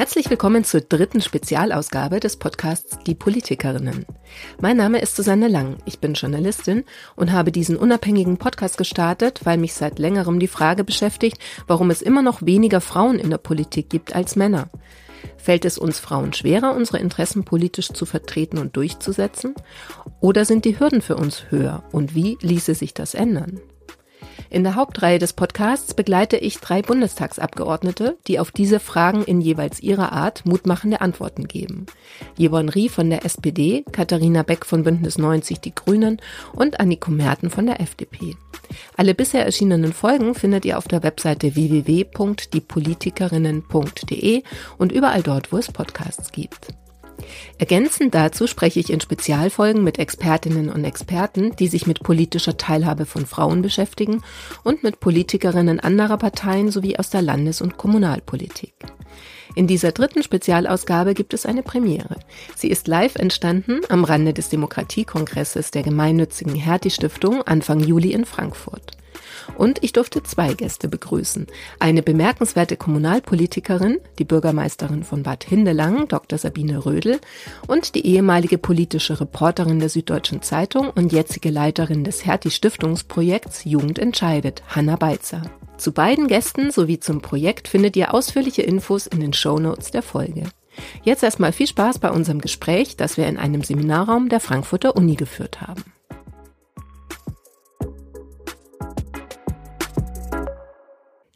Herzlich willkommen zur dritten Spezialausgabe des Podcasts Die Politikerinnen. Mein Name ist Susanne Lang, ich bin Journalistin und habe diesen unabhängigen Podcast gestartet, weil mich seit längerem die Frage beschäftigt, warum es immer noch weniger Frauen in der Politik gibt als Männer. Fällt es uns Frauen schwerer, unsere Interessen politisch zu vertreten und durchzusetzen? Oder sind die Hürden für uns höher? Und wie ließe sich das ändern? In der Hauptreihe des Podcasts begleite ich drei Bundestagsabgeordnete, die auf diese Fragen in jeweils ihrer Art mutmachende Antworten geben. Jebon Rie von der SPD, Katharina Beck von Bündnis 90 Die Grünen und Anniko Merten von der FDP. Alle bisher erschienenen Folgen findet ihr auf der Webseite www.diepolitikerinnen.de und überall dort, wo es Podcasts gibt. Ergänzend dazu spreche ich in Spezialfolgen mit Expertinnen und Experten, die sich mit politischer Teilhabe von Frauen beschäftigen und mit Politikerinnen anderer Parteien sowie aus der Landes- und Kommunalpolitik. In dieser dritten Spezialausgabe gibt es eine Premiere. Sie ist live entstanden am Rande des Demokratiekongresses der gemeinnützigen Hertie Stiftung Anfang Juli in Frankfurt. Und ich durfte zwei Gäste begrüßen. Eine bemerkenswerte Kommunalpolitikerin, die Bürgermeisterin von Bad Hindelang, Dr. Sabine Rödel, und die ehemalige politische Reporterin der Süddeutschen Zeitung und jetzige Leiterin des Hertie Stiftungsprojekts Jugend entscheidet, Hanna Beitzer. Zu beiden Gästen sowie zum Projekt findet ihr ausführliche Infos in den Show Notes der Folge. Jetzt erstmal viel Spaß bei unserem Gespräch, das wir in einem Seminarraum der Frankfurter Uni geführt haben.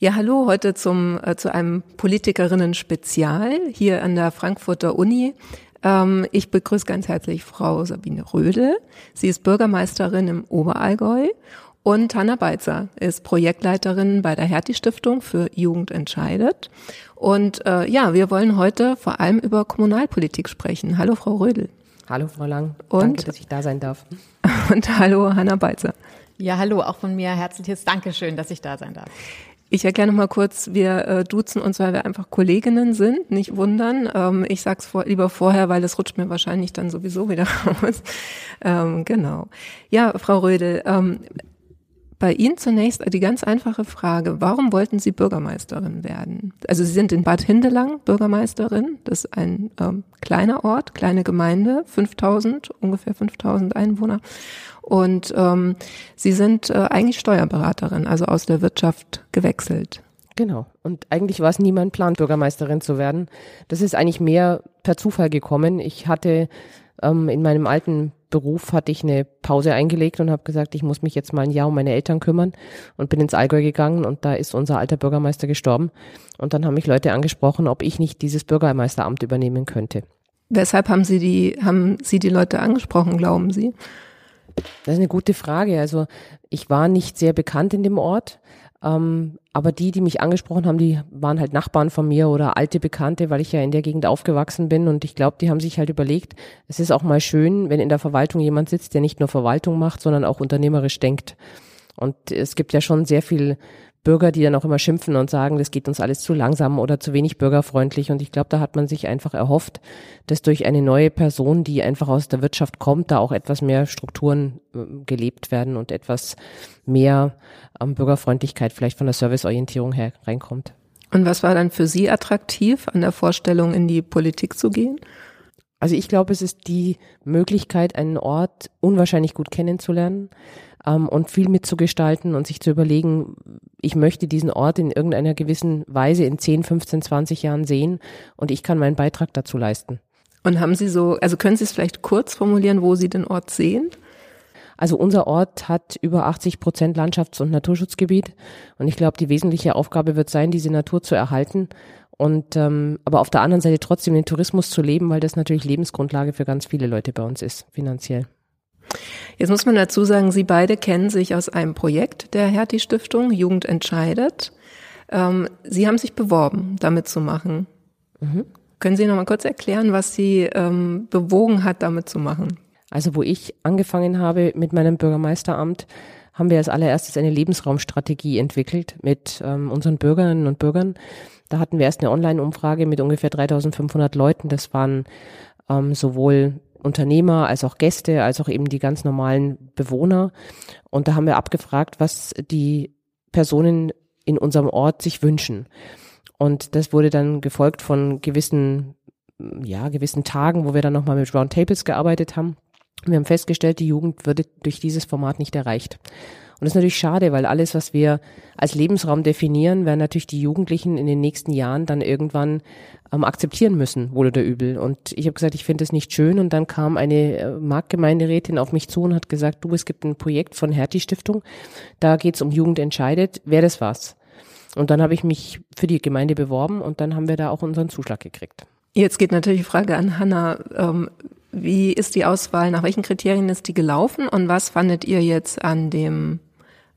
Ja, hallo, heute zum, äh, zu einem Politikerinnen-Spezial hier an der Frankfurter Uni. Ähm, ich begrüße ganz herzlich Frau Sabine Rödel. Sie ist Bürgermeisterin im Oberallgäu und Hanna Beitzer ist Projektleiterin bei der Hertie Stiftung für Jugend entscheidet. Und äh, ja, wir wollen heute vor allem über Kommunalpolitik sprechen. Hallo, Frau Rödel. Hallo, Frau Lang. Und, Danke, dass ich da sein darf. Und hallo, Hanna Beitzer. Ja, hallo, auch von mir herzliches Dankeschön, dass ich da sein darf. Ich erkläre noch mal kurz, wir äh, duzen uns, weil wir einfach Kolleginnen sind, nicht wundern. Ähm, ich sag's vor, lieber vorher, weil es rutscht mir wahrscheinlich dann sowieso wieder raus. Ähm, genau. Ja, Frau Rödel, ähm, bei Ihnen zunächst die ganz einfache Frage, warum wollten Sie Bürgermeisterin werden? Also Sie sind in Bad Hindelang Bürgermeisterin, das ist ein ähm, kleiner Ort, kleine Gemeinde, 5000, ungefähr 5000 Einwohner. Und ähm, Sie sind äh, eigentlich Steuerberaterin, also aus der Wirtschaft gewechselt. Genau. Und eigentlich war es nie mein Plan, Bürgermeisterin zu werden. Das ist eigentlich mehr per Zufall gekommen. Ich hatte ähm, in meinem alten Beruf hatte ich eine Pause eingelegt und habe gesagt, ich muss mich jetzt mal ein Jahr um meine Eltern kümmern und bin ins Allgäu gegangen und da ist unser alter Bürgermeister gestorben. Und dann haben mich Leute angesprochen, ob ich nicht dieses Bürgermeisteramt übernehmen könnte. Weshalb haben Sie die, haben Sie die Leute angesprochen, glauben Sie? Das ist eine gute Frage. Also ich war nicht sehr bekannt in dem Ort, ähm, aber die, die mich angesprochen haben, die waren halt Nachbarn von mir oder alte Bekannte, weil ich ja in der Gegend aufgewachsen bin. Und ich glaube, die haben sich halt überlegt, es ist auch mal schön, wenn in der Verwaltung jemand sitzt, der nicht nur Verwaltung macht, sondern auch unternehmerisch denkt. Und es gibt ja schon sehr viel Bürger, die dann auch immer schimpfen und sagen, das geht uns alles zu langsam oder zu wenig bürgerfreundlich. Und ich glaube, da hat man sich einfach erhofft, dass durch eine neue Person, die einfach aus der Wirtschaft kommt, da auch etwas mehr Strukturen äh, gelebt werden und etwas mehr ähm, Bürgerfreundlichkeit vielleicht von der Serviceorientierung her reinkommt. Und was war dann für Sie attraktiv an der Vorstellung, in die Politik zu gehen? Also ich glaube, es ist die Möglichkeit, einen Ort unwahrscheinlich gut kennenzulernen ähm, und viel mitzugestalten und sich zu überlegen, ich möchte diesen Ort in irgendeiner gewissen Weise in 10, 15, 20 Jahren sehen und ich kann meinen Beitrag dazu leisten. Und haben Sie so, also können Sie es vielleicht kurz formulieren, wo Sie den Ort sehen? Also unser Ort hat über 80 Prozent Landschafts- und Naturschutzgebiet und ich glaube, die wesentliche Aufgabe wird sein, diese Natur zu erhalten und ähm, aber auf der anderen Seite trotzdem den Tourismus zu leben, weil das natürlich Lebensgrundlage für ganz viele Leute bei uns ist, finanziell. Jetzt muss man dazu sagen, Sie beide kennen sich aus einem Projekt der Hertie Stiftung, Jugend entscheidet. Ähm, Sie haben sich beworben, damit zu machen. Mhm. Können Sie noch mal kurz erklären, was Sie ähm, bewogen hat, damit zu machen? Also wo ich angefangen habe mit meinem Bürgermeisteramt, haben wir als allererstes eine Lebensraumstrategie entwickelt mit ähm, unseren Bürgerinnen und Bürgern. Da hatten wir erst eine Online-Umfrage mit ungefähr 3500 Leuten. Das waren ähm, sowohl Unternehmer, als auch Gäste, als auch eben die ganz normalen Bewohner. Und da haben wir abgefragt, was die Personen in unserem Ort sich wünschen. Und das wurde dann gefolgt von gewissen, ja, gewissen Tagen, wo wir dann nochmal mit Roundtables gearbeitet haben. Wir haben festgestellt, die Jugend würde durch dieses Format nicht erreicht. Und das ist natürlich schade, weil alles, was wir als Lebensraum definieren, werden natürlich die Jugendlichen in den nächsten Jahren dann irgendwann ähm, akzeptieren müssen, wohl oder übel. Und ich habe gesagt, ich finde es nicht schön. Und dann kam eine äh, Marktgemeinderätin auf mich zu und hat gesagt, du, es gibt ein Projekt von Hertie Stiftung, da geht es um Jugend entscheidet, wäre das was? Und dann habe ich mich für die Gemeinde beworben und dann haben wir da auch unseren Zuschlag gekriegt. Jetzt geht natürlich die Frage an Hanna. Ähm, wie ist die Auswahl, nach welchen Kriterien ist die gelaufen und was fandet ihr jetzt an dem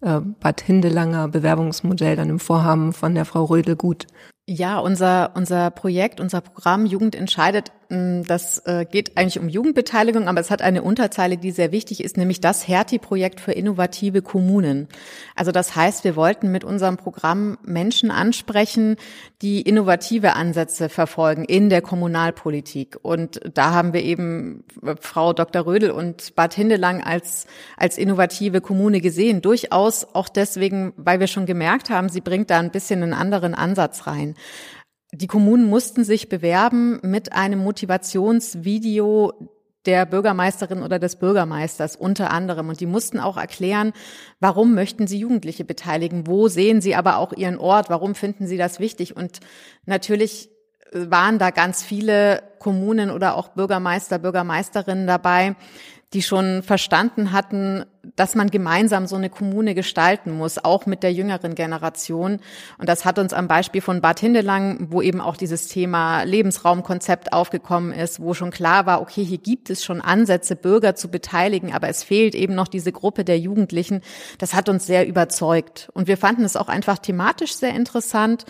äh, Bad Hindelanger Bewerbungsmodell, dann im Vorhaben von der Frau Rödel gut? Ja, unser, unser Projekt, unser Programm Jugend entscheidet, mm, das äh, geht eigentlich um Jugendbeteiligung, aber es hat eine Unterzeile, die sehr wichtig ist, nämlich das Hertie-Projekt für innovative Kommunen. Also das heißt, wir wollten mit unserem Programm Menschen ansprechen, die innovative Ansätze verfolgen in der Kommunalpolitik. Und da haben wir eben äh, Frau Dr. Rödel und Bad Hindelang als, als innovative Kommune gesehen. Durchaus auch deswegen, weil wir schon gemerkt haben, sie bringt da ein bisschen einen anderen Ansatz rein. Die Kommunen mussten sich bewerben mit einem Motivationsvideo der Bürgermeisterin oder des Bürgermeisters unter anderem. Und die mussten auch erklären, warum möchten sie Jugendliche beteiligen? Wo sehen sie aber auch ihren Ort? Warum finden sie das wichtig? Und natürlich waren da ganz viele Kommunen oder auch Bürgermeister, Bürgermeisterinnen dabei, die schon verstanden hatten, dass man gemeinsam so eine Kommune gestalten muss, auch mit der jüngeren Generation. Und das hat uns am Beispiel von Bad Hindelang, wo eben auch dieses Thema Lebensraumkonzept aufgekommen ist, wo schon klar war, okay, hier gibt es schon Ansätze, Bürger zu beteiligen, aber es fehlt eben noch diese Gruppe der Jugendlichen. Das hat uns sehr überzeugt. Und wir fanden es auch einfach thematisch sehr interessant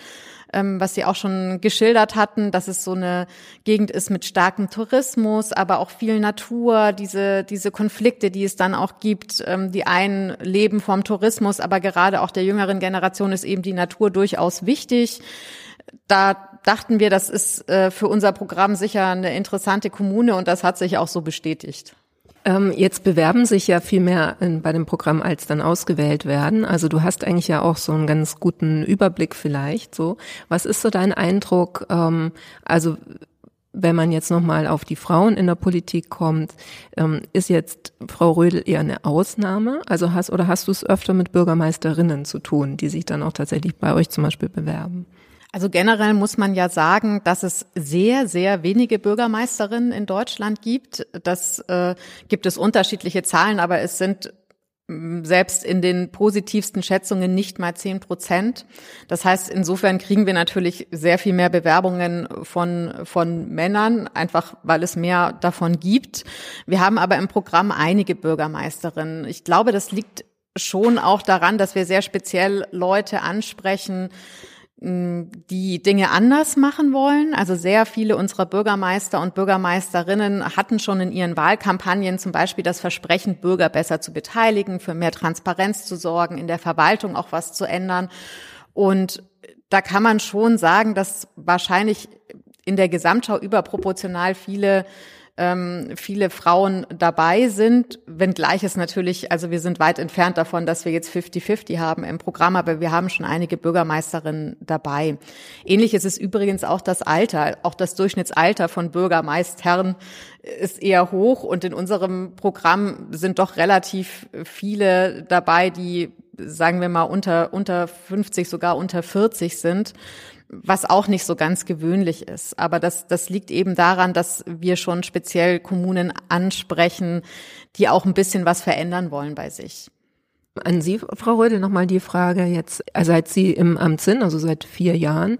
ähm, was Sie auch schon geschildert hatten, dass es so eine Gegend ist mit starkem Tourismus, aber auch viel Natur, diese, diese Konflikte, die es dann auch gibt. Ähm, die einen leben vom Tourismus, aber gerade auch der jüngeren Generation ist eben die Natur durchaus wichtig. Da dachten wir, das ist äh, für unser Programm sicher eine interessante Kommune und das hat sich auch so bestätigt. Ähm, jetzt bewerben sich ja viel mehr in, bei dem Programm, als dann ausgewählt werden. Also du hast eigentlich ja auch so einen ganz guten Überblick vielleicht. So, was ist so dein Eindruck? Ähm, also wenn man jetzt nochmal auf die Frauen in der Politik kommt, ähm, ist jetzt Frau Rödel eher eine Ausnahme? Also hast oder hast du es öfter mit Bürgermeisterinnen zu tun, die sich dann auch tatsächlich bei euch zum Beispiel bewerben? Also generell muss man ja sagen, dass es sehr, sehr wenige Bürgermeisterinnen in Deutschland gibt. Das äh, gibt es unterschiedliche Zahlen, aber es sind mm, selbst in den positivsten Schätzungen nicht mal zehn Prozent. Das heißt, insofern kriegen wir natürlich sehr viel mehr Bewerbungen von, von Männern, einfach weil es mehr davon gibt. Wir haben aber im Programm einige Bürgermeisterinnen. Ich glaube, das liegt schon auch daran, dass wir sehr speziell Leute ansprechen, die Dinge anders machen wollen. Also sehr viele unserer Bürgermeister und Bürgermeisterinnen hatten schon in ihren Wahlkampagnen zum Beispiel das Versprechen, Bürger besser zu beteiligen, für mehr Transparenz zu sorgen, in der Verwaltung auch was zu ändern. Und da kann man schon sagen, dass wahrscheinlich in der Gesamtschau überproportional viele ähm, viele Frauen dabei sind, wenngleich es natürlich, also wir sind weit entfernt davon, dass wir jetzt 50-50 haben im Programm, aber wir haben schon einige Bürgermeisterinnen dabei. Ähnlich ist es übrigens auch das Alter, auch das Durchschnittsalter von Bürgermeistern ist eher hoch und in unserem Programm sind doch relativ viele dabei, die sagen wir mal unter unter 50 sogar unter 40 sind was auch nicht so ganz gewöhnlich ist. Aber das, das liegt eben daran, dass wir schon speziell Kommunen ansprechen, die auch ein bisschen was verändern wollen bei sich. An Sie, Frau Rödel, nochmal die Frage jetzt, seit Sie im Amt sind, also seit vier Jahren,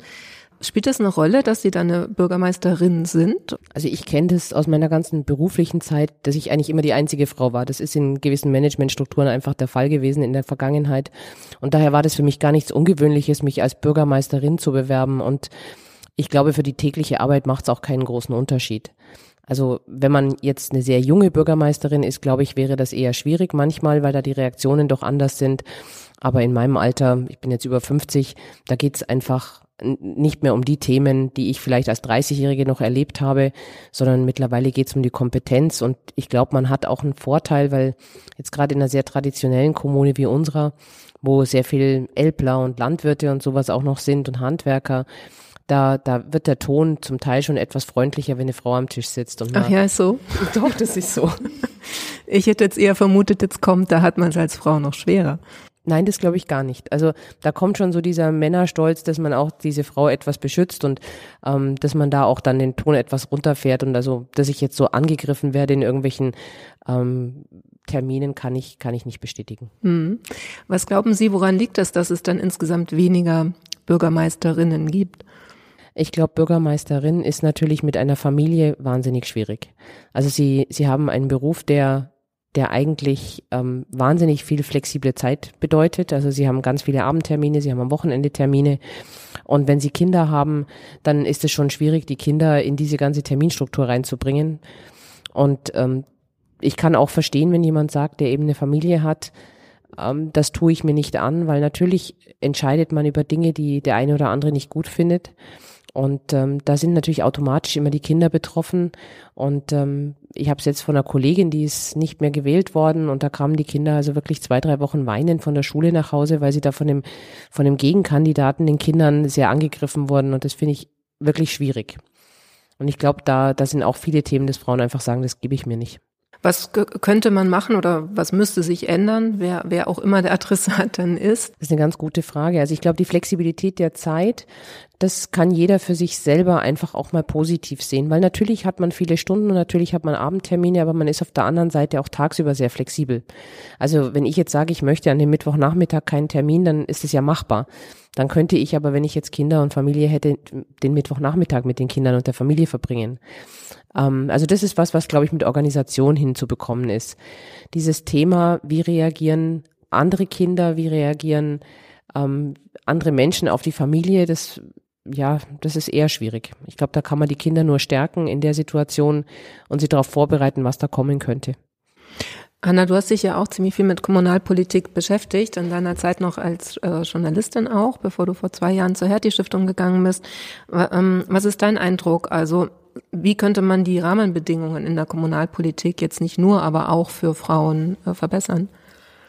Spielt das eine Rolle, dass Sie dann eine Bürgermeisterin sind? Also ich kenne das aus meiner ganzen beruflichen Zeit, dass ich eigentlich immer die einzige Frau war. Das ist in gewissen Managementstrukturen einfach der Fall gewesen in der Vergangenheit. Und daher war das für mich gar nichts Ungewöhnliches, mich als Bürgermeisterin zu bewerben. Und ich glaube, für die tägliche Arbeit macht es auch keinen großen Unterschied. Also wenn man jetzt eine sehr junge Bürgermeisterin ist, glaube ich, wäre das eher schwierig manchmal, weil da die Reaktionen doch anders sind. Aber in meinem Alter, ich bin jetzt über 50, da geht es einfach nicht mehr um die Themen, die ich vielleicht als 30-Jährige noch erlebt habe, sondern mittlerweile geht es um die Kompetenz und ich glaube, man hat auch einen Vorteil, weil jetzt gerade in einer sehr traditionellen Kommune wie unserer, wo sehr viel Elbler und Landwirte und sowas auch noch sind und Handwerker, da, da wird der Ton zum Teil schon etwas freundlicher, wenn eine Frau am Tisch sitzt. Und Ach ja, ist so. Doch, das ist so. Ich hätte jetzt eher vermutet, jetzt kommt, da hat man es als Frau noch schwerer. Nein, das glaube ich gar nicht. Also da kommt schon so dieser Männerstolz, dass man auch diese Frau etwas beschützt und ähm, dass man da auch dann den Ton etwas runterfährt und also, dass ich jetzt so angegriffen werde in irgendwelchen ähm, Terminen, kann ich kann ich nicht bestätigen. Hm. Was glauben Sie, woran liegt das, dass es dann insgesamt weniger Bürgermeisterinnen gibt? Ich glaube, Bürgermeisterin ist natürlich mit einer Familie wahnsinnig schwierig. Also sie, sie haben einen Beruf, der der eigentlich ähm, wahnsinnig viel flexible Zeit bedeutet. Also sie haben ganz viele Abendtermine, sie haben am Wochenende Termine. Und wenn sie Kinder haben, dann ist es schon schwierig, die Kinder in diese ganze Terminstruktur reinzubringen. Und ähm, ich kann auch verstehen, wenn jemand sagt, der eben eine Familie hat, ähm, das tue ich mir nicht an, weil natürlich entscheidet man über Dinge, die der eine oder andere nicht gut findet. Und ähm, da sind natürlich automatisch immer die Kinder betroffen. Und ähm, ich habe es jetzt von einer Kollegin, die ist nicht mehr gewählt worden und da kamen die Kinder also wirklich zwei, drei Wochen weinend von der Schule nach Hause, weil sie da von dem, von dem Gegenkandidaten, den Kindern sehr angegriffen wurden. Und das finde ich wirklich schwierig. Und ich glaube, da, da sind auch viele Themen, dass Frauen einfach sagen, das gebe ich mir nicht. Was könnte man machen oder was müsste sich ändern, wer, wer auch immer der Adressat dann ist? Das ist eine ganz gute Frage. Also ich glaube, die Flexibilität der Zeit, das kann jeder für sich selber einfach auch mal positiv sehen, weil natürlich hat man viele Stunden und natürlich hat man Abendtermine, aber man ist auf der anderen Seite auch tagsüber sehr flexibel. Also wenn ich jetzt sage, ich möchte an dem Mittwochnachmittag keinen Termin, dann ist es ja machbar. Dann könnte ich aber, wenn ich jetzt Kinder und Familie hätte, den Mittwochnachmittag mit den Kindern und der Familie verbringen. Ähm, also das ist was, was, glaube ich, mit Organisation hinzubekommen ist. Dieses Thema, wie reagieren andere Kinder, wie reagieren ähm, andere Menschen auf die Familie, das ja, das ist eher schwierig. Ich glaube, da kann man die Kinder nur stärken in der Situation und sie darauf vorbereiten, was da kommen könnte. Anna, du hast dich ja auch ziemlich viel mit Kommunalpolitik beschäftigt, in deiner Zeit noch als äh, Journalistin auch, bevor du vor zwei Jahren zur Hertie-Stiftung gegangen bist. Ähm, was ist dein Eindruck? Also wie könnte man die Rahmenbedingungen in der Kommunalpolitik jetzt nicht nur, aber auch für Frauen äh, verbessern?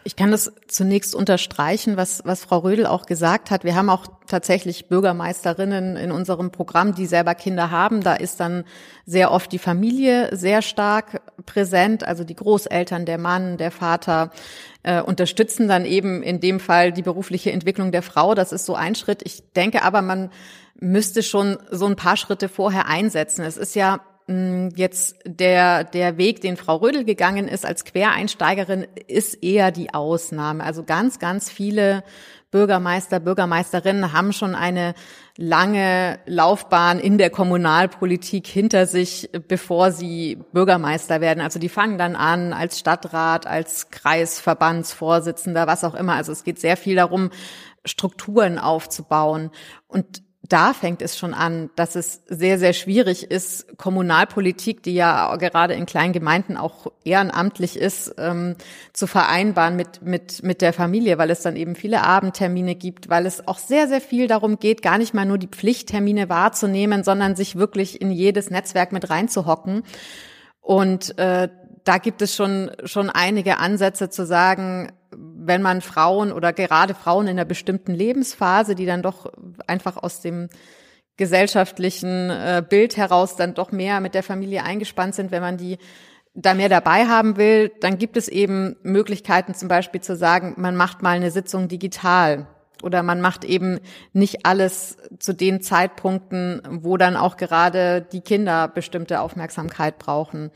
Ich kann das zunächst unterstreichen, was, was Frau Rödel auch gesagt hat. Wir haben auch tatsächlich Bürgermeisterinnen in unserem Programm, die selber Kinder haben. Da ist dann sehr oft die Familie sehr stark präsent, also die Großeltern, der Mann, der Vater äh, unterstützen dann eben in dem Fall die berufliche Entwicklung der Frau. Das ist so ein Schritt. Ich denke aber, man müsste schon so ein paar Schritte vorher einsetzen. Es ist ja jetzt der, der Weg, den Frau Rödel gegangen ist als Quereinsteigerin, ist eher die Ausnahme. Also ganz, ganz viele Bürgermeister, Bürgermeisterinnen haben schon eine lange Laufbahn in der Kommunalpolitik hinter sich, bevor sie Bürgermeister werden. Also die fangen dann an als Stadtrat, als Kreisverbandsvorsitzender, was auch immer. Also es geht sehr viel darum, Strukturen aufzubauen. Und da fängt es schon an, dass es sehr, sehr schwierig ist, Kommunalpolitik, die ja gerade in kleinen Gemeinden auch ehrenamtlich ist, ähm, zu vereinbaren mit, mit, mit der Familie, weil es dann eben viele Abendtermine gibt, weil es auch sehr, sehr viel darum geht, gar nicht mal nur die Pflichttermine wahrzunehmen, sondern sich wirklich in jedes Netzwerk mit reinzuhocken. Und äh, da gibt es schon, schon einige Ansätze zu sagen, wenn man Frauen oder gerade Frauen in einer bestimmten Lebensphase, die dann doch einfach aus dem gesellschaftlichen äh, Bild heraus dann doch mehr mit der Familie eingespannt sind, wenn man die da mehr dabei haben will, dann gibt es eben Möglichkeiten, zum Beispiel zu sagen, man macht mal eine Sitzung digital oder man macht eben nicht alles zu den Zeitpunkten, wo dann auch gerade die Kinder bestimmte Aufmerksamkeit brauchen.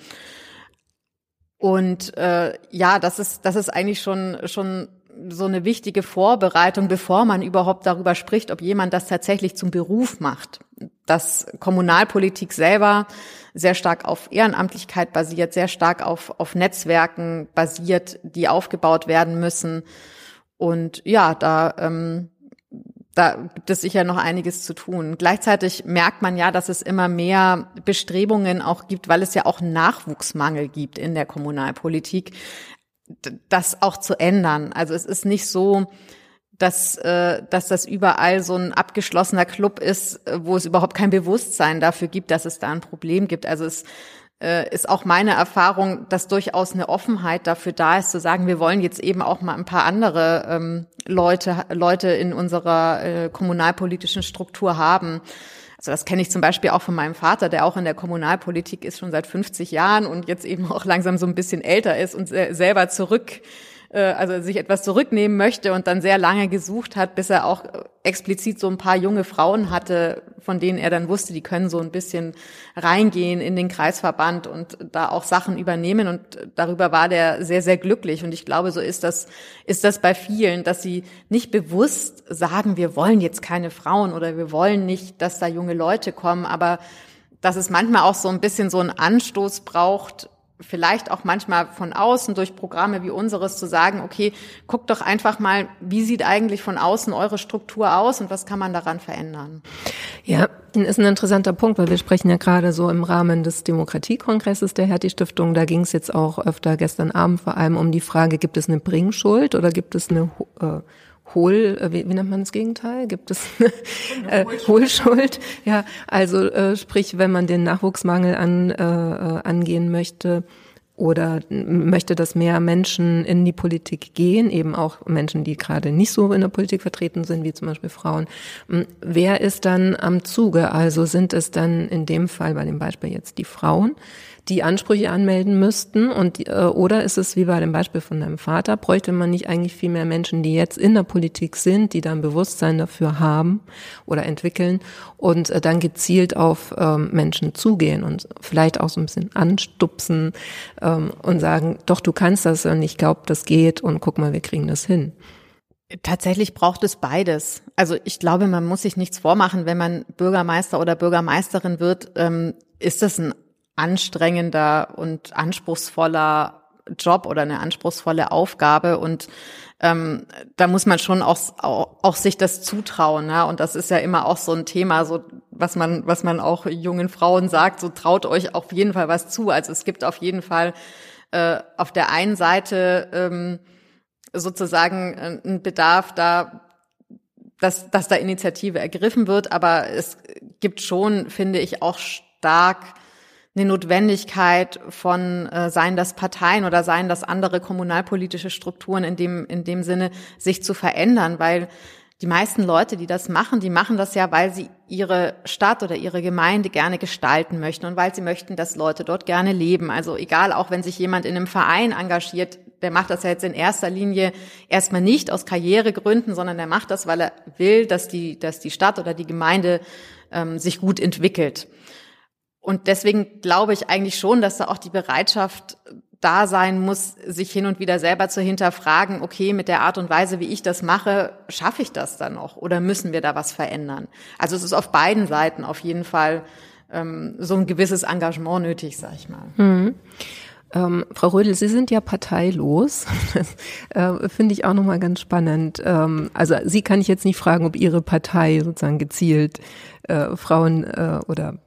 Und äh, ja, das ist, das ist eigentlich schon, schon so eine wichtige Vorbereitung, bevor man überhaupt darüber spricht, ob jemand das tatsächlich zum Beruf macht. Dass Kommunalpolitik selber sehr stark auf Ehrenamtlichkeit basiert, sehr stark auf, auf Netzwerken basiert, die aufgebaut werden müssen. Und ja, da ähm, da gibt es sicher noch einiges zu tun. Gleichzeitig merkt man ja, dass es immer mehr Bestrebungen auch gibt, weil es ja auch Nachwuchsmangel gibt in der Kommunalpolitik, das auch zu ändern. Also es ist nicht so, dass, äh, dass das überall so ein abgeschlossener Club ist, wo es überhaupt kein Bewusstsein dafür gibt, dass es da ein Problem gibt. Also es äh, ist auch meine Erfahrung, dass durchaus eine Offenheit dafür da ist, zu sagen, wir wollen jetzt eben auch mal ein paar andere ähm, Leute, Leute in unserer äh, kommunalpolitischen Struktur haben. Also das kenne ich zum Beispiel auch von meinem Vater, der auch in der Kommunalpolitik ist, schon seit 50 Jahren und jetzt eben auch langsam so ein bisschen älter ist und selber zurück äh, also sich etwas zurücknehmen möchte und dann sehr lange gesucht hat, bis er auch explizit so ein paar junge Frauen hatte, von denen er dann wusste, die können so ein bisschen reingehen in den Kreisverband und da auch Sachen übernehmen. Und darüber war der sehr, sehr glücklich. Und ich glaube, so ist das, ist das bei vielen, dass sie nicht bewusst sagen, wir wollen jetzt keine Frauen oder wir wollen nicht, dass da junge Leute kommen, aber dass es manchmal auch so ein bisschen so einen Anstoß braucht, vielleicht auch manchmal von außen durch Programme wie unseres zu sagen, okay, guckt doch einfach mal, wie sieht eigentlich von außen eure Struktur aus und was kann man daran verändern? Ja, ist ein interessanter Punkt, weil wir sprechen ja gerade so im Rahmen des Demokratiekongresses der Hertie Stiftung. Da ging es jetzt auch öfter gestern Abend vor allem um die Frage, gibt es eine Bringschuld oder gibt es eine äh, Hohl, äh, wie, wie nennt man das Gegenteil? Gibt es äh, Hohlschuld? Ja, also äh, sprich, wenn man den Nachwuchsmangel an, äh, angehen möchte oder möchte, dass mehr Menschen in die Politik gehen, eben auch Menschen, die gerade nicht so in der Politik vertreten sind, wie zum Beispiel Frauen. Wer ist dann am Zuge? Also sind es dann in dem Fall bei dem Beispiel jetzt die Frauen? Die Ansprüche anmelden müssten und äh, oder ist es wie bei dem Beispiel von deinem Vater, bräuchte man nicht eigentlich viel mehr Menschen, die jetzt in der Politik sind, die dann Bewusstsein dafür haben oder entwickeln und äh, dann gezielt auf ähm, Menschen zugehen und vielleicht auch so ein bisschen anstupsen ähm, und sagen, doch du kannst das und ich glaube, das geht und guck mal, wir kriegen das hin. Tatsächlich braucht es beides. Also ich glaube, man muss sich nichts vormachen, wenn man Bürgermeister oder Bürgermeisterin wird, ähm, ist das ein anstrengender und anspruchsvoller Job oder eine anspruchsvolle Aufgabe und ähm, da muss man schon auch, auch, auch sich das zutrauen, ne? Und das ist ja immer auch so ein Thema, so was man was man auch jungen Frauen sagt, so traut euch auf jeden Fall was zu. Also es gibt auf jeden Fall äh, auf der einen Seite ähm, sozusagen äh, einen Bedarf da, dass dass da Initiative ergriffen wird, aber es gibt schon, finde ich, auch stark eine Notwendigkeit von äh, seien das Parteien oder seien das andere kommunalpolitische Strukturen in dem in dem Sinne sich zu verändern, weil die meisten Leute, die das machen, die machen das ja, weil sie ihre Stadt oder ihre Gemeinde gerne gestalten möchten und weil sie möchten, dass Leute dort gerne leben. Also egal, auch wenn sich jemand in einem Verein engagiert, der macht das ja jetzt in erster Linie erstmal nicht aus Karrieregründen, sondern der macht das, weil er will, dass die, dass die Stadt oder die Gemeinde ähm, sich gut entwickelt. Und deswegen glaube ich eigentlich schon, dass da auch die Bereitschaft da sein muss, sich hin und wieder selber zu hinterfragen, okay, mit der Art und Weise, wie ich das mache, schaffe ich das dann noch oder müssen wir da was verändern? Also es ist auf beiden Seiten auf jeden Fall ähm, so ein gewisses Engagement nötig, sag ich mal. Mhm. Ähm, Frau Rödel, Sie sind ja parteilos. Äh, finde ich auch nochmal ganz spannend. Ähm, also Sie kann ich jetzt nicht fragen, ob Ihre Partei sozusagen gezielt äh, Frauen äh, oder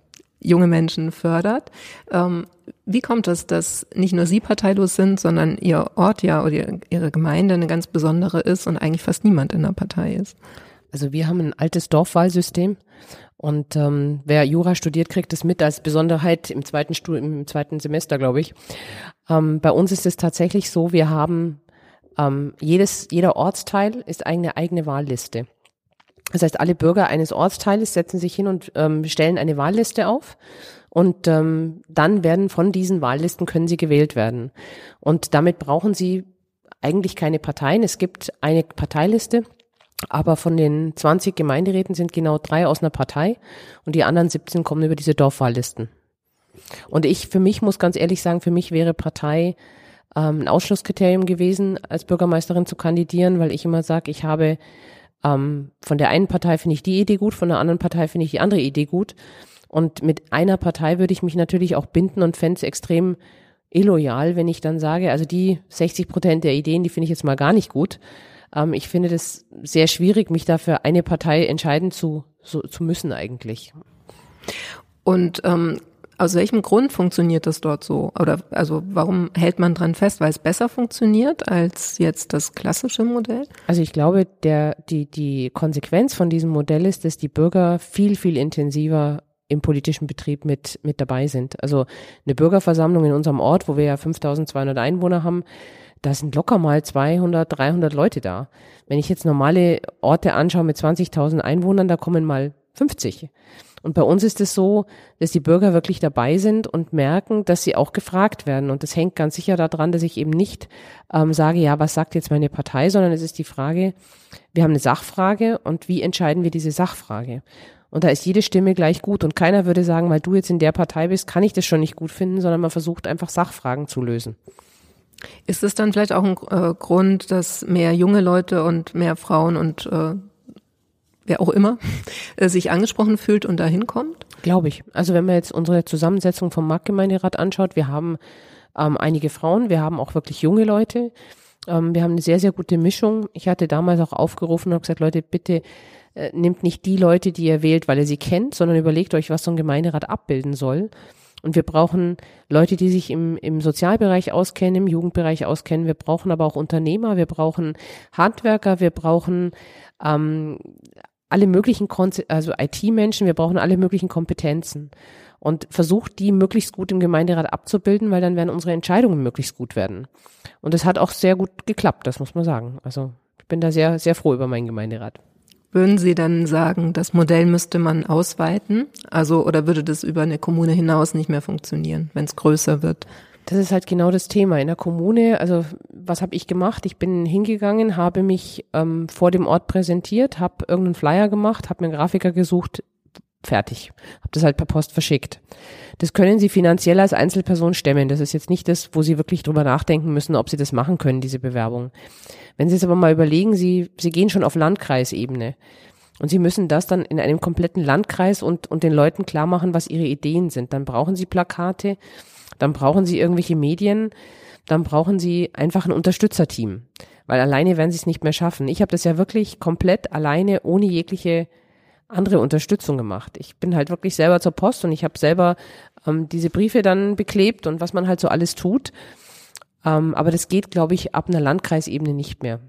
junge Menschen fördert. Ähm, wie kommt es, dass nicht nur Sie parteilos sind, sondern Ihr Ort ja oder Ihre Gemeinde eine ganz besondere ist und eigentlich fast niemand in der Partei ist? Also wir haben ein altes Dorfwahlsystem und ähm, wer Jura studiert, kriegt es mit als Besonderheit im zweiten, Stu im zweiten Semester, glaube ich. Ähm, bei uns ist es tatsächlich so, wir haben ähm, jedes, jeder Ortsteil ist eine eigene Wahlliste. Das heißt, alle Bürger eines Ortsteiles setzen sich hin und ähm, stellen eine Wahlliste auf. Und ähm, dann werden von diesen Wahllisten können sie gewählt werden. Und damit brauchen sie eigentlich keine Parteien. Es gibt eine Parteiliste, aber von den 20 Gemeinderäten sind genau drei aus einer Partei und die anderen 17 kommen über diese Dorfwahllisten. Und ich, für mich muss ganz ehrlich sagen, für mich wäre Partei ähm, ein Ausschlusskriterium gewesen, als Bürgermeisterin zu kandidieren, weil ich immer sage, ich habe ähm, von der einen Partei finde ich die Idee gut, von der anderen Partei finde ich die andere Idee gut. Und mit einer Partei würde ich mich natürlich auch binden und fände es extrem illoyal, wenn ich dann sage, also die 60 Prozent der Ideen, die finde ich jetzt mal gar nicht gut. Ähm, ich finde das sehr schwierig, mich dafür eine Partei entscheiden zu, so, zu müssen eigentlich. Und ähm, aus welchem Grund funktioniert das dort so? Oder also warum hält man dran fest? Weil es besser funktioniert als jetzt das klassische Modell? Also ich glaube, der, die, die Konsequenz von diesem Modell ist, dass die Bürger viel, viel intensiver im politischen Betrieb mit, mit dabei sind. Also eine Bürgerversammlung in unserem Ort, wo wir ja 5200 Einwohner haben, da sind locker mal 200, 300 Leute da. Wenn ich jetzt normale Orte anschaue mit 20.000 Einwohnern, da kommen mal 50. Und bei uns ist es so, dass die Bürger wirklich dabei sind und merken, dass sie auch gefragt werden. Und das hängt ganz sicher daran, dass ich eben nicht ähm, sage, ja, was sagt jetzt meine Partei, sondern es ist die Frage, wir haben eine Sachfrage und wie entscheiden wir diese Sachfrage? Und da ist jede Stimme gleich gut. Und keiner würde sagen, weil du jetzt in der Partei bist, kann ich das schon nicht gut finden, sondern man versucht einfach Sachfragen zu lösen. Ist es dann vielleicht auch ein äh, Grund, dass mehr junge Leute und mehr Frauen und äh, wer auch immer äh, sich angesprochen fühlt und dahin kommt? Glaube ich. Also wenn man jetzt unsere Zusammensetzung vom Marktgemeinderat anschaut, wir haben ähm, einige Frauen, wir haben auch wirklich junge Leute. Ähm, wir haben eine sehr, sehr gute Mischung. Ich hatte damals auch aufgerufen und gesagt, Leute, bitte äh, nehmt nicht die Leute, die ihr wählt, weil ihr sie kennt, sondern überlegt euch, was so ein Gemeinderat abbilden soll. Und wir brauchen Leute, die sich im, im Sozialbereich auskennen, im Jugendbereich auskennen. Wir brauchen aber auch Unternehmer, wir brauchen Handwerker, wir brauchen ähm, alle möglichen, also IT-Menschen, wir brauchen alle möglichen Kompetenzen. Und versucht, die möglichst gut im Gemeinderat abzubilden, weil dann werden unsere Entscheidungen möglichst gut werden. Und es hat auch sehr gut geklappt, das muss man sagen. Also ich bin da sehr, sehr froh über meinen Gemeinderat. Würden Sie dann sagen, das Modell müsste man ausweiten? Also, oder würde das über eine Kommune hinaus nicht mehr funktionieren, wenn es größer wird? Das ist halt genau das Thema. In der Kommune, also was habe ich gemacht? Ich bin hingegangen, habe mich ähm, vor dem Ort präsentiert, habe irgendeinen Flyer gemacht, habe mir einen Grafiker gesucht, fertig. Habe das halt per Post verschickt. Das können Sie finanziell als Einzelperson stemmen. Das ist jetzt nicht das, wo Sie wirklich drüber nachdenken müssen, ob Sie das machen können, diese Bewerbung. Wenn Sie jetzt aber mal überlegen, Sie, Sie gehen schon auf Landkreisebene und Sie müssen das dann in einem kompletten Landkreis und, und den Leuten klar machen, was Ihre Ideen sind. Dann brauchen Sie Plakate, dann brauchen Sie irgendwelche Medien, dann brauchen Sie einfach ein Unterstützerteam. Weil alleine werden Sie es nicht mehr schaffen. Ich habe das ja wirklich komplett alleine, ohne jegliche andere Unterstützung gemacht. Ich bin halt wirklich selber zur Post und ich habe selber ähm, diese Briefe dann beklebt und was man halt so alles tut. Ähm, aber das geht, glaube ich, ab einer Landkreisebene nicht mehr.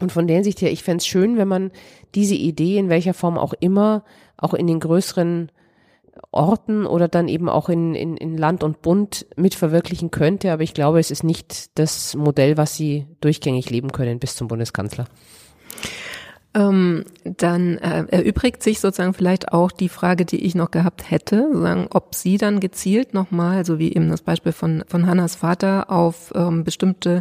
Und von der Hinsicht her, ich fände es schön, wenn man diese Idee in welcher Form auch immer auch in den größeren Orten oder dann eben auch in, in, in Land und Bund mit verwirklichen könnte. Aber ich glaube, es ist nicht das Modell, was sie durchgängig leben können bis zum Bundeskanzler. Ähm, dann äh, erübrigt sich sozusagen vielleicht auch die Frage, die ich noch gehabt hätte, sagen, ob Sie dann gezielt nochmal, so wie eben das Beispiel von, von Hannas Vater, auf ähm, bestimmte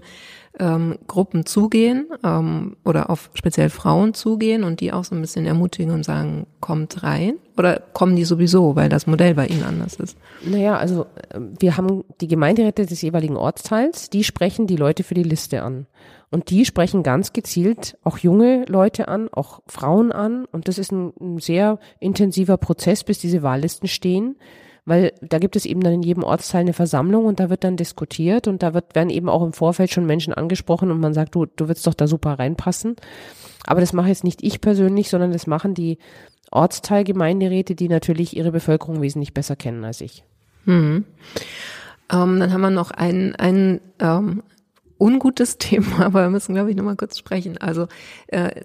ähm, Gruppen zugehen ähm, oder auf speziell Frauen zugehen und die auch so ein bisschen ermutigen und sagen, kommt rein? Oder kommen die sowieso, weil das Modell bei ihnen anders ist? Naja, also äh, wir haben die Gemeinderäte des jeweiligen Ortsteils, die sprechen die Leute für die Liste an. Und die sprechen ganz gezielt auch junge Leute an, auch Frauen an. Und das ist ein, ein sehr intensiver Prozess, bis diese Wahllisten stehen weil da gibt es eben dann in jedem Ortsteil eine Versammlung und da wird dann diskutiert und da wird, werden eben auch im Vorfeld schon Menschen angesprochen und man sagt, du, du würdest doch da super reinpassen. Aber das mache jetzt nicht ich persönlich, sondern das machen die Ortsteilgemeinderäte, die natürlich ihre Bevölkerung wesentlich besser kennen als ich. Mhm. Ähm, dann haben wir noch ein, ein ähm, ungutes Thema, aber wir müssen, glaube ich, nochmal kurz sprechen. Also äh,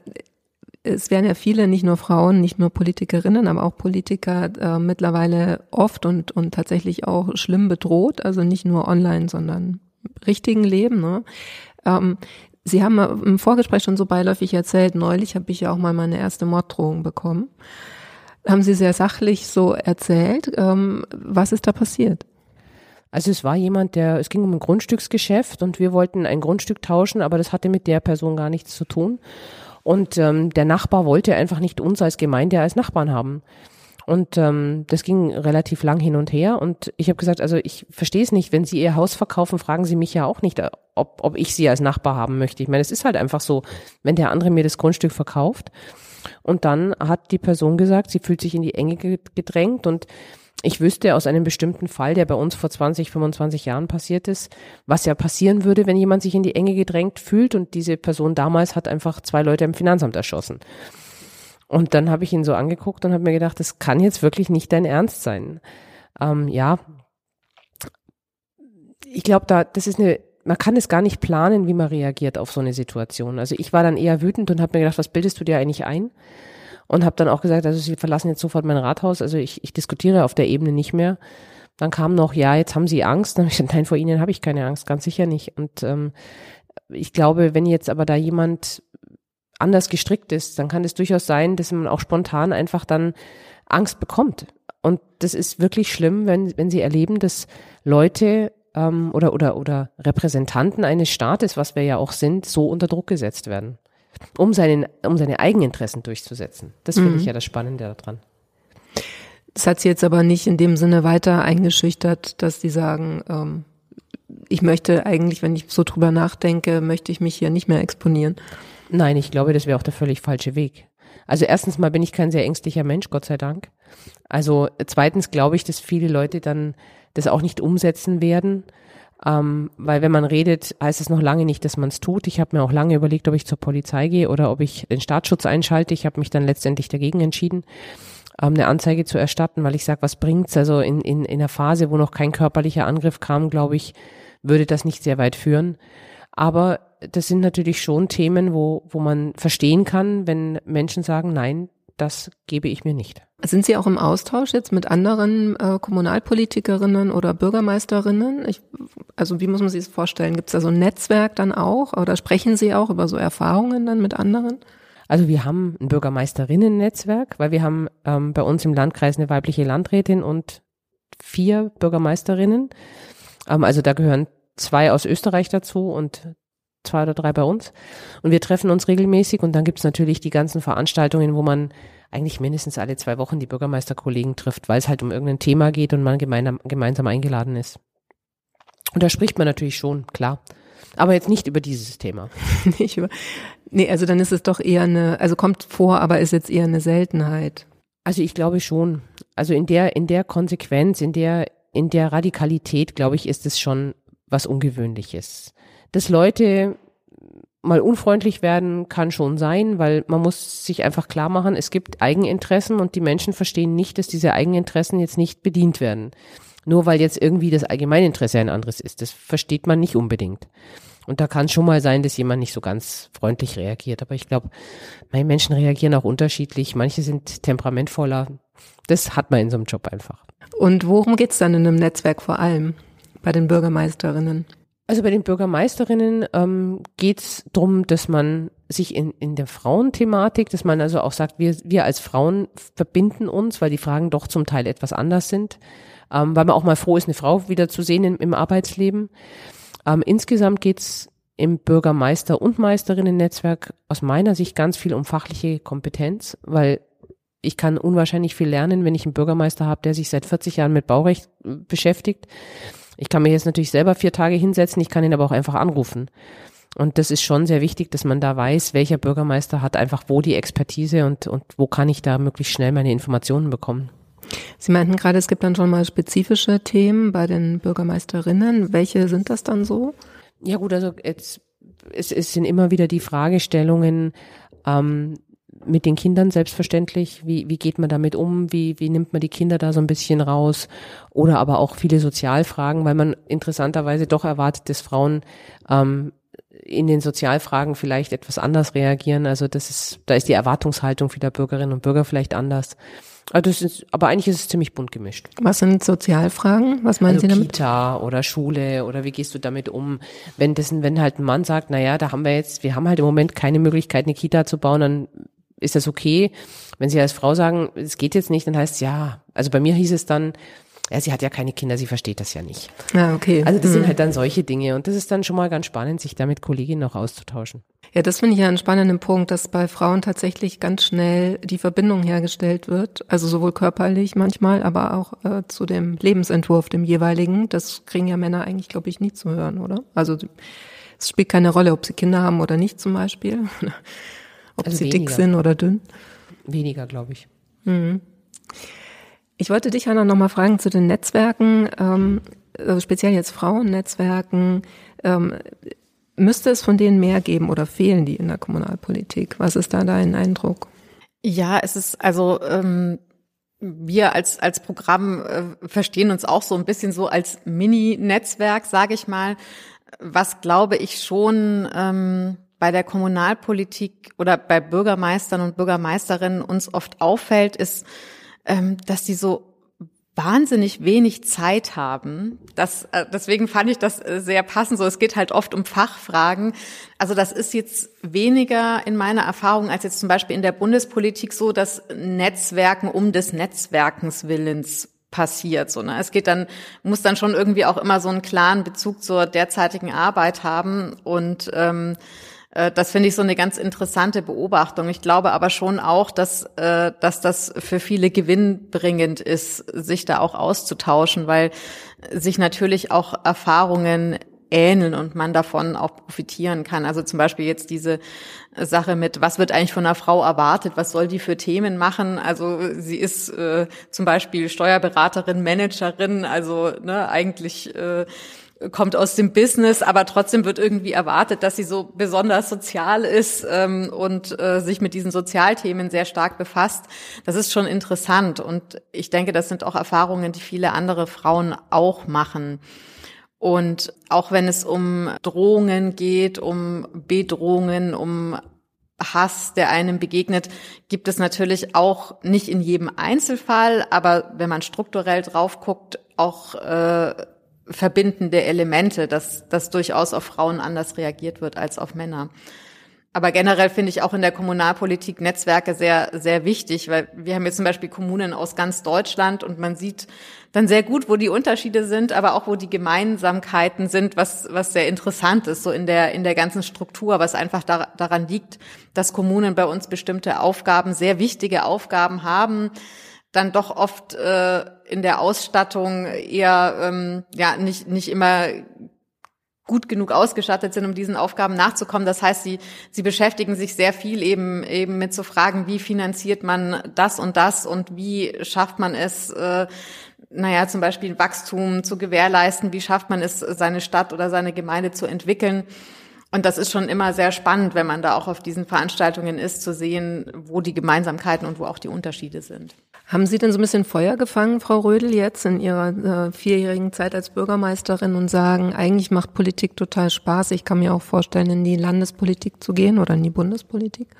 es werden ja viele, nicht nur Frauen, nicht nur Politikerinnen, aber auch Politiker äh, mittlerweile oft und, und tatsächlich auch schlimm bedroht, also nicht nur online, sondern im richtigen Leben. Ne? Ähm, Sie haben im Vorgespräch schon so beiläufig erzählt, neulich habe ich ja auch mal meine erste Morddrohung bekommen. Haben Sie sehr sachlich so erzählt. Ähm, was ist da passiert? Also es war jemand, der, es ging um ein Grundstücksgeschäft und wir wollten ein Grundstück tauschen, aber das hatte mit der Person gar nichts zu tun. Und ähm, der Nachbar wollte einfach nicht uns als Gemeinde als Nachbarn haben. Und ähm, das ging relativ lang hin und her. Und ich habe gesagt, also ich verstehe es nicht, wenn Sie Ihr Haus verkaufen, fragen Sie mich ja auch nicht, ob, ob ich Sie als Nachbar haben möchte. Ich meine, es ist halt einfach so, wenn der andere mir das Grundstück verkauft. Und dann hat die Person gesagt, sie fühlt sich in die Enge gedrängt und ich wüsste aus einem bestimmten Fall, der bei uns vor 20, 25 Jahren passiert ist, was ja passieren würde, wenn jemand sich in die Enge gedrängt fühlt und diese Person damals hat einfach zwei Leute im Finanzamt erschossen. Und dann habe ich ihn so angeguckt und habe mir gedacht, das kann jetzt wirklich nicht dein Ernst sein. Ähm, ja, ich glaube, da das ist eine man kann es gar nicht planen, wie man reagiert auf so eine Situation. Also ich war dann eher wütend und habe mir gedacht, was bildest du dir eigentlich ein? Und habe dann auch gesagt, also sie verlassen jetzt sofort mein Rathaus, also ich, ich diskutiere auf der Ebene nicht mehr. Dann kam noch, ja, jetzt haben Sie Angst. Dann habe ich gesagt, nein, vor Ihnen habe ich keine Angst, ganz sicher nicht. Und ähm, ich glaube, wenn jetzt aber da jemand anders gestrickt ist, dann kann es durchaus sein, dass man auch spontan einfach dann Angst bekommt. Und das ist wirklich schlimm, wenn, wenn sie erleben, dass Leute ähm, oder, oder, oder Repräsentanten eines Staates, was wir ja auch sind, so unter Druck gesetzt werden, um, seinen, um seine Eigeninteressen durchzusetzen. Das finde mhm. ich ja das Spannende daran. Das hat sie jetzt aber nicht in dem Sinne weiter eingeschüchtert, dass die sagen, ähm, ich möchte eigentlich, wenn ich so drüber nachdenke, möchte ich mich hier nicht mehr exponieren. Nein, ich glaube, das wäre auch der völlig falsche Weg. Also erstens mal bin ich kein sehr ängstlicher Mensch, Gott sei Dank. Also zweitens glaube ich, dass viele Leute dann das auch nicht umsetzen werden. Ähm, weil wenn man redet, heißt es noch lange nicht, dass man es tut. Ich habe mir auch lange überlegt, ob ich zur Polizei gehe oder ob ich den Staatsschutz einschalte. Ich habe mich dann letztendlich dagegen entschieden, ähm, eine Anzeige zu erstatten, weil ich sage, was bringt's? Also in, in, in einer Phase, wo noch kein körperlicher Angriff kam, glaube ich, würde das nicht sehr weit führen. Aber das sind natürlich schon Themen, wo, wo man verstehen kann, wenn Menschen sagen, nein, das gebe ich mir nicht. Sind Sie auch im Austausch jetzt mit anderen äh, Kommunalpolitikerinnen oder Bürgermeisterinnen? Ich, also wie muss man sich das vorstellen? Gibt es da so ein Netzwerk dann auch? Oder sprechen Sie auch über so Erfahrungen dann mit anderen? Also wir haben ein Bürgermeisterinnen-Netzwerk, weil wir haben ähm, bei uns im Landkreis eine weibliche Landrätin und vier Bürgermeisterinnen. Ähm, also da gehören zwei aus Österreich dazu und zwei oder drei bei uns. Und wir treffen uns regelmäßig und dann gibt's natürlich die ganzen Veranstaltungen, wo man eigentlich mindestens alle zwei Wochen die Bürgermeisterkollegen trifft, weil es halt um irgendein Thema geht und man gemeinsam, gemeinsam eingeladen ist. Und da spricht man natürlich schon, klar. Aber jetzt nicht über dieses Thema. nicht über, nee, also dann ist es doch eher eine, also kommt vor, aber ist jetzt eher eine Seltenheit. Also ich glaube schon. Also in der, in der Konsequenz, in der, in der Radikalität, glaube ich, ist es schon was Ungewöhnliches dass Leute mal unfreundlich werden, kann schon sein, weil man muss sich einfach klar machen, es gibt Eigeninteressen und die Menschen verstehen nicht, dass diese Eigeninteressen jetzt nicht bedient werden. Nur weil jetzt irgendwie das Allgemeininteresse ein anderes ist. Das versteht man nicht unbedingt. Und da kann schon mal sein, dass jemand nicht so ganz freundlich reagiert. Aber ich glaube, meine Menschen reagieren auch unterschiedlich. Manche sind temperamentvoller. Das hat man in so einem Job einfach. Und worum geht's dann in einem Netzwerk vor allem bei den Bürgermeisterinnen? Also bei den Bürgermeisterinnen ähm, geht es darum, dass man sich in, in der Frauenthematik, dass man also auch sagt, wir, wir als Frauen verbinden uns, weil die Fragen doch zum Teil etwas anders sind, ähm, weil man auch mal froh ist, eine Frau wieder zu sehen im, im Arbeitsleben. Ähm, insgesamt geht es im Bürgermeister- und Meisterinnen-Netzwerk aus meiner Sicht ganz viel um fachliche Kompetenz, weil ich kann unwahrscheinlich viel lernen, wenn ich einen Bürgermeister habe, der sich seit 40 Jahren mit Baurecht äh, beschäftigt ich kann mir jetzt natürlich selber vier Tage hinsetzen, ich kann ihn aber auch einfach anrufen. Und das ist schon sehr wichtig, dass man da weiß, welcher Bürgermeister hat einfach wo die Expertise und, und wo kann ich da möglichst schnell meine Informationen bekommen. Sie meinten gerade, es gibt dann schon mal spezifische Themen bei den Bürgermeisterinnen. Welche sind das dann so? Ja gut, also jetzt, es, es sind immer wieder die Fragestellungen, ähm, mit den Kindern selbstverständlich. Wie, wie geht man damit um? Wie, wie nimmt man die Kinder da so ein bisschen raus? Oder aber auch viele Sozialfragen, weil man interessanterweise doch erwartet, dass Frauen ähm, in den Sozialfragen vielleicht etwas anders reagieren. Also das ist, da ist die Erwartungshaltung vieler Bürgerinnen und Bürger vielleicht anders. Also das ist, aber eigentlich ist es ziemlich bunt gemischt. Was sind Sozialfragen? Was meinen also Sie damit? Kita oder Schule oder wie gehst du damit um? Wenn dessen, wenn halt ein Mann sagt, na ja, da haben wir jetzt, wir haben halt im Moment keine Möglichkeit, eine Kita zu bauen, dann ist das okay? Wenn Sie als Frau sagen, es geht jetzt nicht, dann heißt es ja. Also bei mir hieß es dann, ja, sie hat ja keine Kinder, sie versteht das ja nicht. Ah, okay. Also das mhm. sind halt dann solche Dinge und das ist dann schon mal ganz spannend, sich da mit Kolleginnen auch auszutauschen. Ja, das finde ich ja einen spannenden Punkt, dass bei Frauen tatsächlich ganz schnell die Verbindung hergestellt wird, also sowohl körperlich manchmal, aber auch äh, zu dem Lebensentwurf, dem jeweiligen. Das kriegen ja Männer eigentlich, glaube ich, nie zu hören, oder? Also es spielt keine Rolle, ob sie Kinder haben oder nicht zum Beispiel. Ob also sie weniger. dick sind oder dünn? Weniger, glaube ich. Mhm. Ich wollte dich, Hanna, nochmal fragen zu den Netzwerken, ähm, also speziell jetzt Frauennetzwerken. Ähm, müsste es von denen mehr geben oder fehlen die in der Kommunalpolitik? Was ist da dein Eindruck? Ja, es ist also ähm, wir als als Programm äh, verstehen uns auch so ein bisschen so als Mini-Netzwerk, sage ich mal. Was glaube ich schon ähm, bei der Kommunalpolitik oder bei Bürgermeistern und Bürgermeisterinnen uns oft auffällt, ist, dass die so wahnsinnig wenig Zeit haben. Das, äh, deswegen fand ich das äh, sehr passend. So, es geht halt oft um Fachfragen. Also das ist jetzt weniger in meiner Erfahrung als jetzt zum Beispiel in der Bundespolitik so, dass Netzwerken um des Netzwerkens Willens passiert. So, ne? Es geht dann, muss dann schon irgendwie auch immer so einen klaren Bezug zur derzeitigen Arbeit haben und ähm, äh, das finde ich so eine ganz interessante Beobachtung. Ich glaube aber schon auch, dass, äh, dass das für viele gewinnbringend ist, sich da auch auszutauschen, weil sich natürlich auch Erfahrungen ähneln und man davon auch profitieren kann. Also zum Beispiel jetzt diese Sache mit, was wird eigentlich von einer Frau erwartet, was soll die für Themen machen? Also sie ist äh, zum Beispiel Steuerberaterin, Managerin, also ne, eigentlich äh, kommt aus dem Business, aber trotzdem wird irgendwie erwartet, dass sie so besonders sozial ist ähm, und äh, sich mit diesen Sozialthemen sehr stark befasst. Das ist schon interessant und ich denke, das sind auch Erfahrungen, die viele andere Frauen auch machen. Und auch wenn es um Drohungen geht, um Bedrohungen, um Hass, der einem begegnet, gibt es natürlich auch nicht in jedem Einzelfall, aber wenn man strukturell drauf guckt, auch äh, verbindende Elemente, dass, dass durchaus auf Frauen anders reagiert wird als auf Männer. Aber generell finde ich auch in der Kommunalpolitik Netzwerke sehr, sehr wichtig, weil wir haben jetzt zum Beispiel Kommunen aus ganz Deutschland und man sieht dann sehr gut, wo die Unterschiede sind, aber auch wo die Gemeinsamkeiten sind, was, was sehr interessant ist, so in der, in der ganzen Struktur, was einfach da, daran liegt, dass Kommunen bei uns bestimmte Aufgaben, sehr wichtige Aufgaben haben, dann doch oft äh, in der Ausstattung eher ähm, ja nicht nicht immer gut genug ausgestattet sind, um diesen Aufgaben nachzukommen. Das heißt, sie, sie beschäftigen sich sehr viel eben, eben mit so Fragen, wie finanziert man das und das und wie schafft man es, äh, naja, zum Beispiel Wachstum zu gewährleisten, wie schafft man es, seine Stadt oder seine Gemeinde zu entwickeln. Und das ist schon immer sehr spannend, wenn man da auch auf diesen Veranstaltungen ist, zu sehen, wo die Gemeinsamkeiten und wo auch die Unterschiede sind. Haben Sie denn so ein bisschen Feuer gefangen, Frau Rödel, jetzt in Ihrer äh, vierjährigen Zeit als Bürgermeisterin und sagen, eigentlich macht Politik total Spaß. Ich kann mir auch vorstellen, in die Landespolitik zu gehen oder in die Bundespolitik?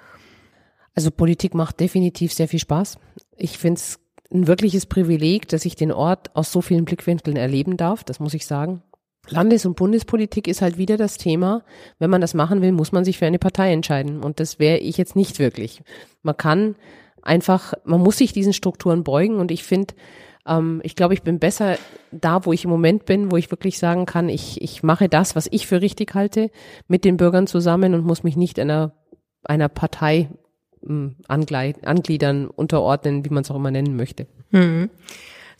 Also Politik macht definitiv sehr viel Spaß. Ich finde es ein wirkliches Privileg, dass ich den Ort aus so vielen Blickwinkeln erleben darf, das muss ich sagen. Landes- und Bundespolitik ist halt wieder das Thema. Wenn man das machen will, muss man sich für eine Partei entscheiden. Und das wäre ich jetzt nicht wirklich. Man kann einfach, man muss sich diesen Strukturen beugen und ich finde, ähm, ich glaube, ich bin besser da, wo ich im Moment bin, wo ich wirklich sagen kann, ich, ich mache das, was ich für richtig halte, mit den Bürgern zusammen und muss mich nicht einer, einer Partei ähm, angliedern, unterordnen, wie man es auch immer nennen möchte. Mhm.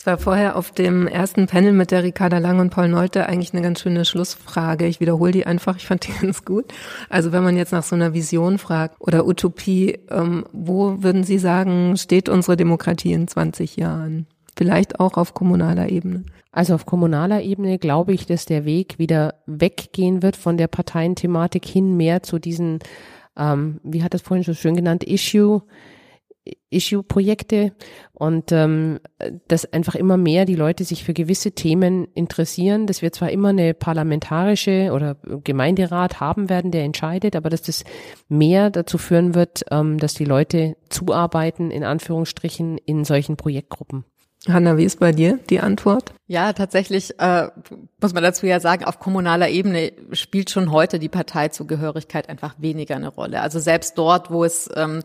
Es war vorher auf dem ersten Panel mit der Ricarda Lang und Paul Nolte eigentlich eine ganz schöne Schlussfrage. Ich wiederhole die einfach, ich fand die ganz gut. Also wenn man jetzt nach so einer Vision fragt oder Utopie, ähm, wo würden Sie sagen, steht unsere Demokratie in 20 Jahren? Vielleicht auch auf kommunaler Ebene. Also auf kommunaler Ebene glaube ich, dass der Weg wieder weggehen wird von der Parteienthematik hin mehr zu diesen, ähm, wie hat das vorhin so schön genannt, Issue, Issue-Projekte und ähm, dass einfach immer mehr die Leute sich für gewisse Themen interessieren, dass wir zwar immer eine parlamentarische oder Gemeinderat haben werden, der entscheidet, aber dass das mehr dazu führen wird, ähm, dass die Leute zuarbeiten, in Anführungsstrichen, in solchen Projektgruppen. Hanna, wie ist bei dir die Antwort? Ja, tatsächlich äh, muss man dazu ja sagen, auf kommunaler Ebene spielt schon heute die Parteizugehörigkeit einfach weniger eine Rolle. Also selbst dort, wo es ähm,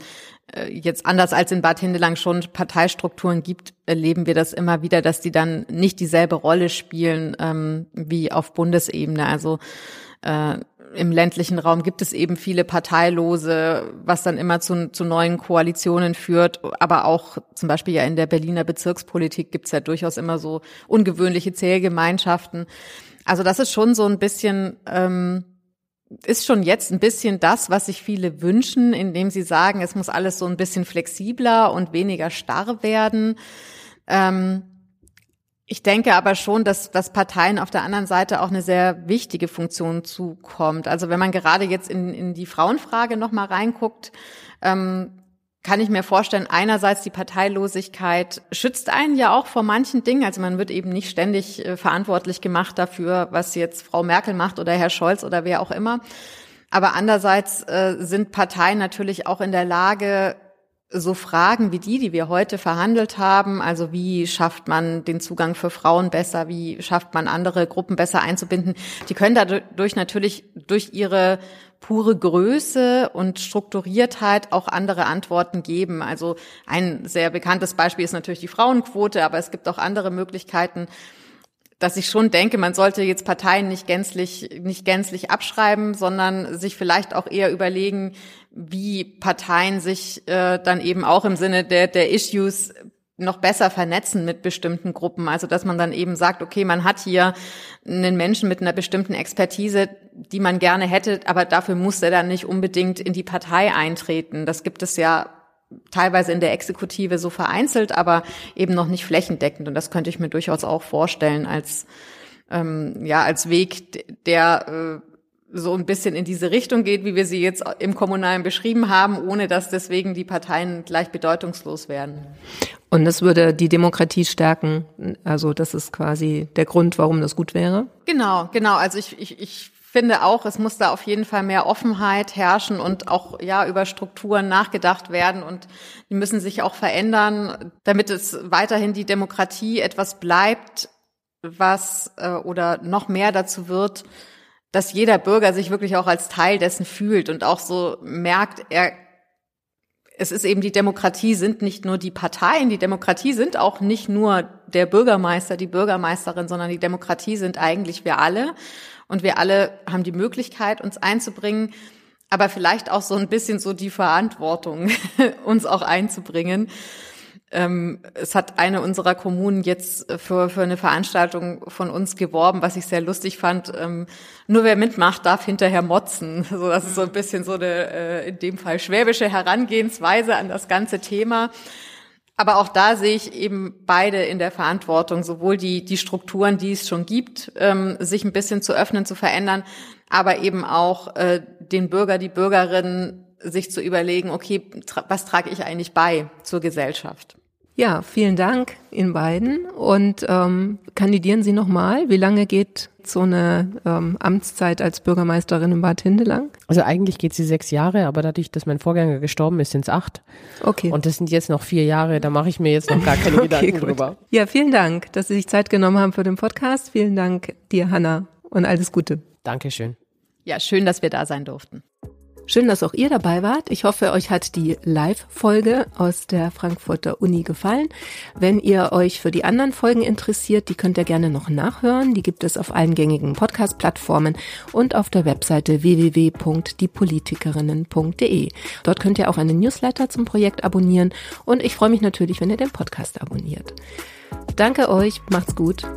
äh, jetzt anders als in Bad Hindelang schon Parteistrukturen gibt, erleben wir das immer wieder, dass die dann nicht dieselbe Rolle spielen ähm, wie auf Bundesebene. Also äh, im ländlichen Raum gibt es eben viele Parteilose, was dann immer zu, zu neuen Koalitionen führt. Aber auch zum Beispiel ja in der Berliner Bezirkspolitik gibt es ja durchaus immer so ungewöhnliche Zählgemeinschaften. Also das ist schon so ein bisschen, ähm, ist schon jetzt ein bisschen das, was sich viele wünschen, indem sie sagen, es muss alles so ein bisschen flexibler und weniger starr werden. Ähm, ich denke aber schon, dass, dass Parteien auf der anderen Seite auch eine sehr wichtige Funktion zukommt. Also wenn man gerade jetzt in, in die Frauenfrage nochmal reinguckt, ähm, kann ich mir vorstellen, einerseits die Parteilosigkeit schützt einen ja auch vor manchen Dingen. Also man wird eben nicht ständig äh, verantwortlich gemacht dafür, was jetzt Frau Merkel macht oder Herr Scholz oder wer auch immer. Aber andererseits äh, sind Parteien natürlich auch in der Lage, so Fragen wie die, die wir heute verhandelt haben, also wie schafft man den Zugang für Frauen besser, wie schafft man andere Gruppen besser einzubinden, die können dadurch natürlich durch ihre pure Größe und Strukturiertheit auch andere Antworten geben. Also ein sehr bekanntes Beispiel ist natürlich die Frauenquote, aber es gibt auch andere Möglichkeiten, dass ich schon denke, man sollte jetzt Parteien nicht gänzlich, nicht gänzlich abschreiben, sondern sich vielleicht auch eher überlegen, wie Parteien sich äh, dann eben auch im Sinne der, der Issues noch besser vernetzen mit bestimmten Gruppen. Also dass man dann eben sagt, okay, man hat hier einen Menschen mit einer bestimmten Expertise, die man gerne hätte, aber dafür muss er dann nicht unbedingt in die Partei eintreten. Das gibt es ja teilweise in der Exekutive so vereinzelt, aber eben noch nicht flächendeckend. Und das könnte ich mir durchaus auch vorstellen als ähm, ja als Weg, der äh, so ein bisschen in diese Richtung geht, wie wir sie jetzt im Kommunalen beschrieben haben, ohne dass deswegen die Parteien gleich bedeutungslos werden. Und das würde die Demokratie stärken. Also das ist quasi der Grund, warum das gut wäre. Genau, genau. Also ich, ich, ich finde auch, es muss da auf jeden Fall mehr Offenheit herrschen und auch ja über Strukturen nachgedacht werden und die müssen sich auch verändern, damit es weiterhin die Demokratie etwas bleibt, was äh, oder noch mehr dazu wird, dass jeder Bürger sich wirklich auch als Teil dessen fühlt und auch so merkt, er es ist eben die Demokratie sind nicht nur die Parteien, die Demokratie sind auch nicht nur der Bürgermeister, die Bürgermeisterin, sondern die Demokratie sind eigentlich wir alle und wir alle haben die Möglichkeit, uns einzubringen, aber vielleicht auch so ein bisschen so die Verantwortung, uns auch einzubringen. Ähm, es hat eine unserer Kommunen jetzt für, für eine Veranstaltung von uns geworben, was ich sehr lustig fand. Ähm, nur wer mitmacht, darf hinterher motzen. So, das ist so ein bisschen so eine, äh, in dem Fall schwäbische Herangehensweise an das ganze Thema. Aber auch da sehe ich eben beide in der Verantwortung, sowohl die, die Strukturen, die es schon gibt, ähm, sich ein bisschen zu öffnen, zu verändern, aber eben auch äh, den Bürger, die Bürgerinnen sich zu überlegen, okay, tra was trage ich eigentlich bei zur Gesellschaft? Ja, vielen Dank Ihnen beiden. Und ähm, kandidieren Sie nochmal? Wie lange geht so eine ähm, Amtszeit als Bürgermeisterin in Bad Hindelang? Also eigentlich geht sie sechs Jahre, aber dadurch, dass mein Vorgänger gestorben ist, sind es acht. Okay. Und das sind jetzt noch vier Jahre, da mache ich mir jetzt noch gar keine okay, Gedanken gut. drüber. Ja, vielen Dank, dass Sie sich Zeit genommen haben für den Podcast. Vielen Dank dir, Hanna, und alles Gute. Dankeschön. Ja, schön, dass wir da sein durften. Schön, dass auch ihr dabei wart. Ich hoffe, euch hat die Live-Folge aus der Frankfurter Uni gefallen. Wenn ihr euch für die anderen Folgen interessiert, die könnt ihr gerne noch nachhören. Die gibt es auf allen gängigen Podcast-Plattformen und auf der Webseite www.diepolitikerinnen.de. Dort könnt ihr auch einen Newsletter zum Projekt abonnieren und ich freue mich natürlich, wenn ihr den Podcast abonniert. Danke euch, macht's gut.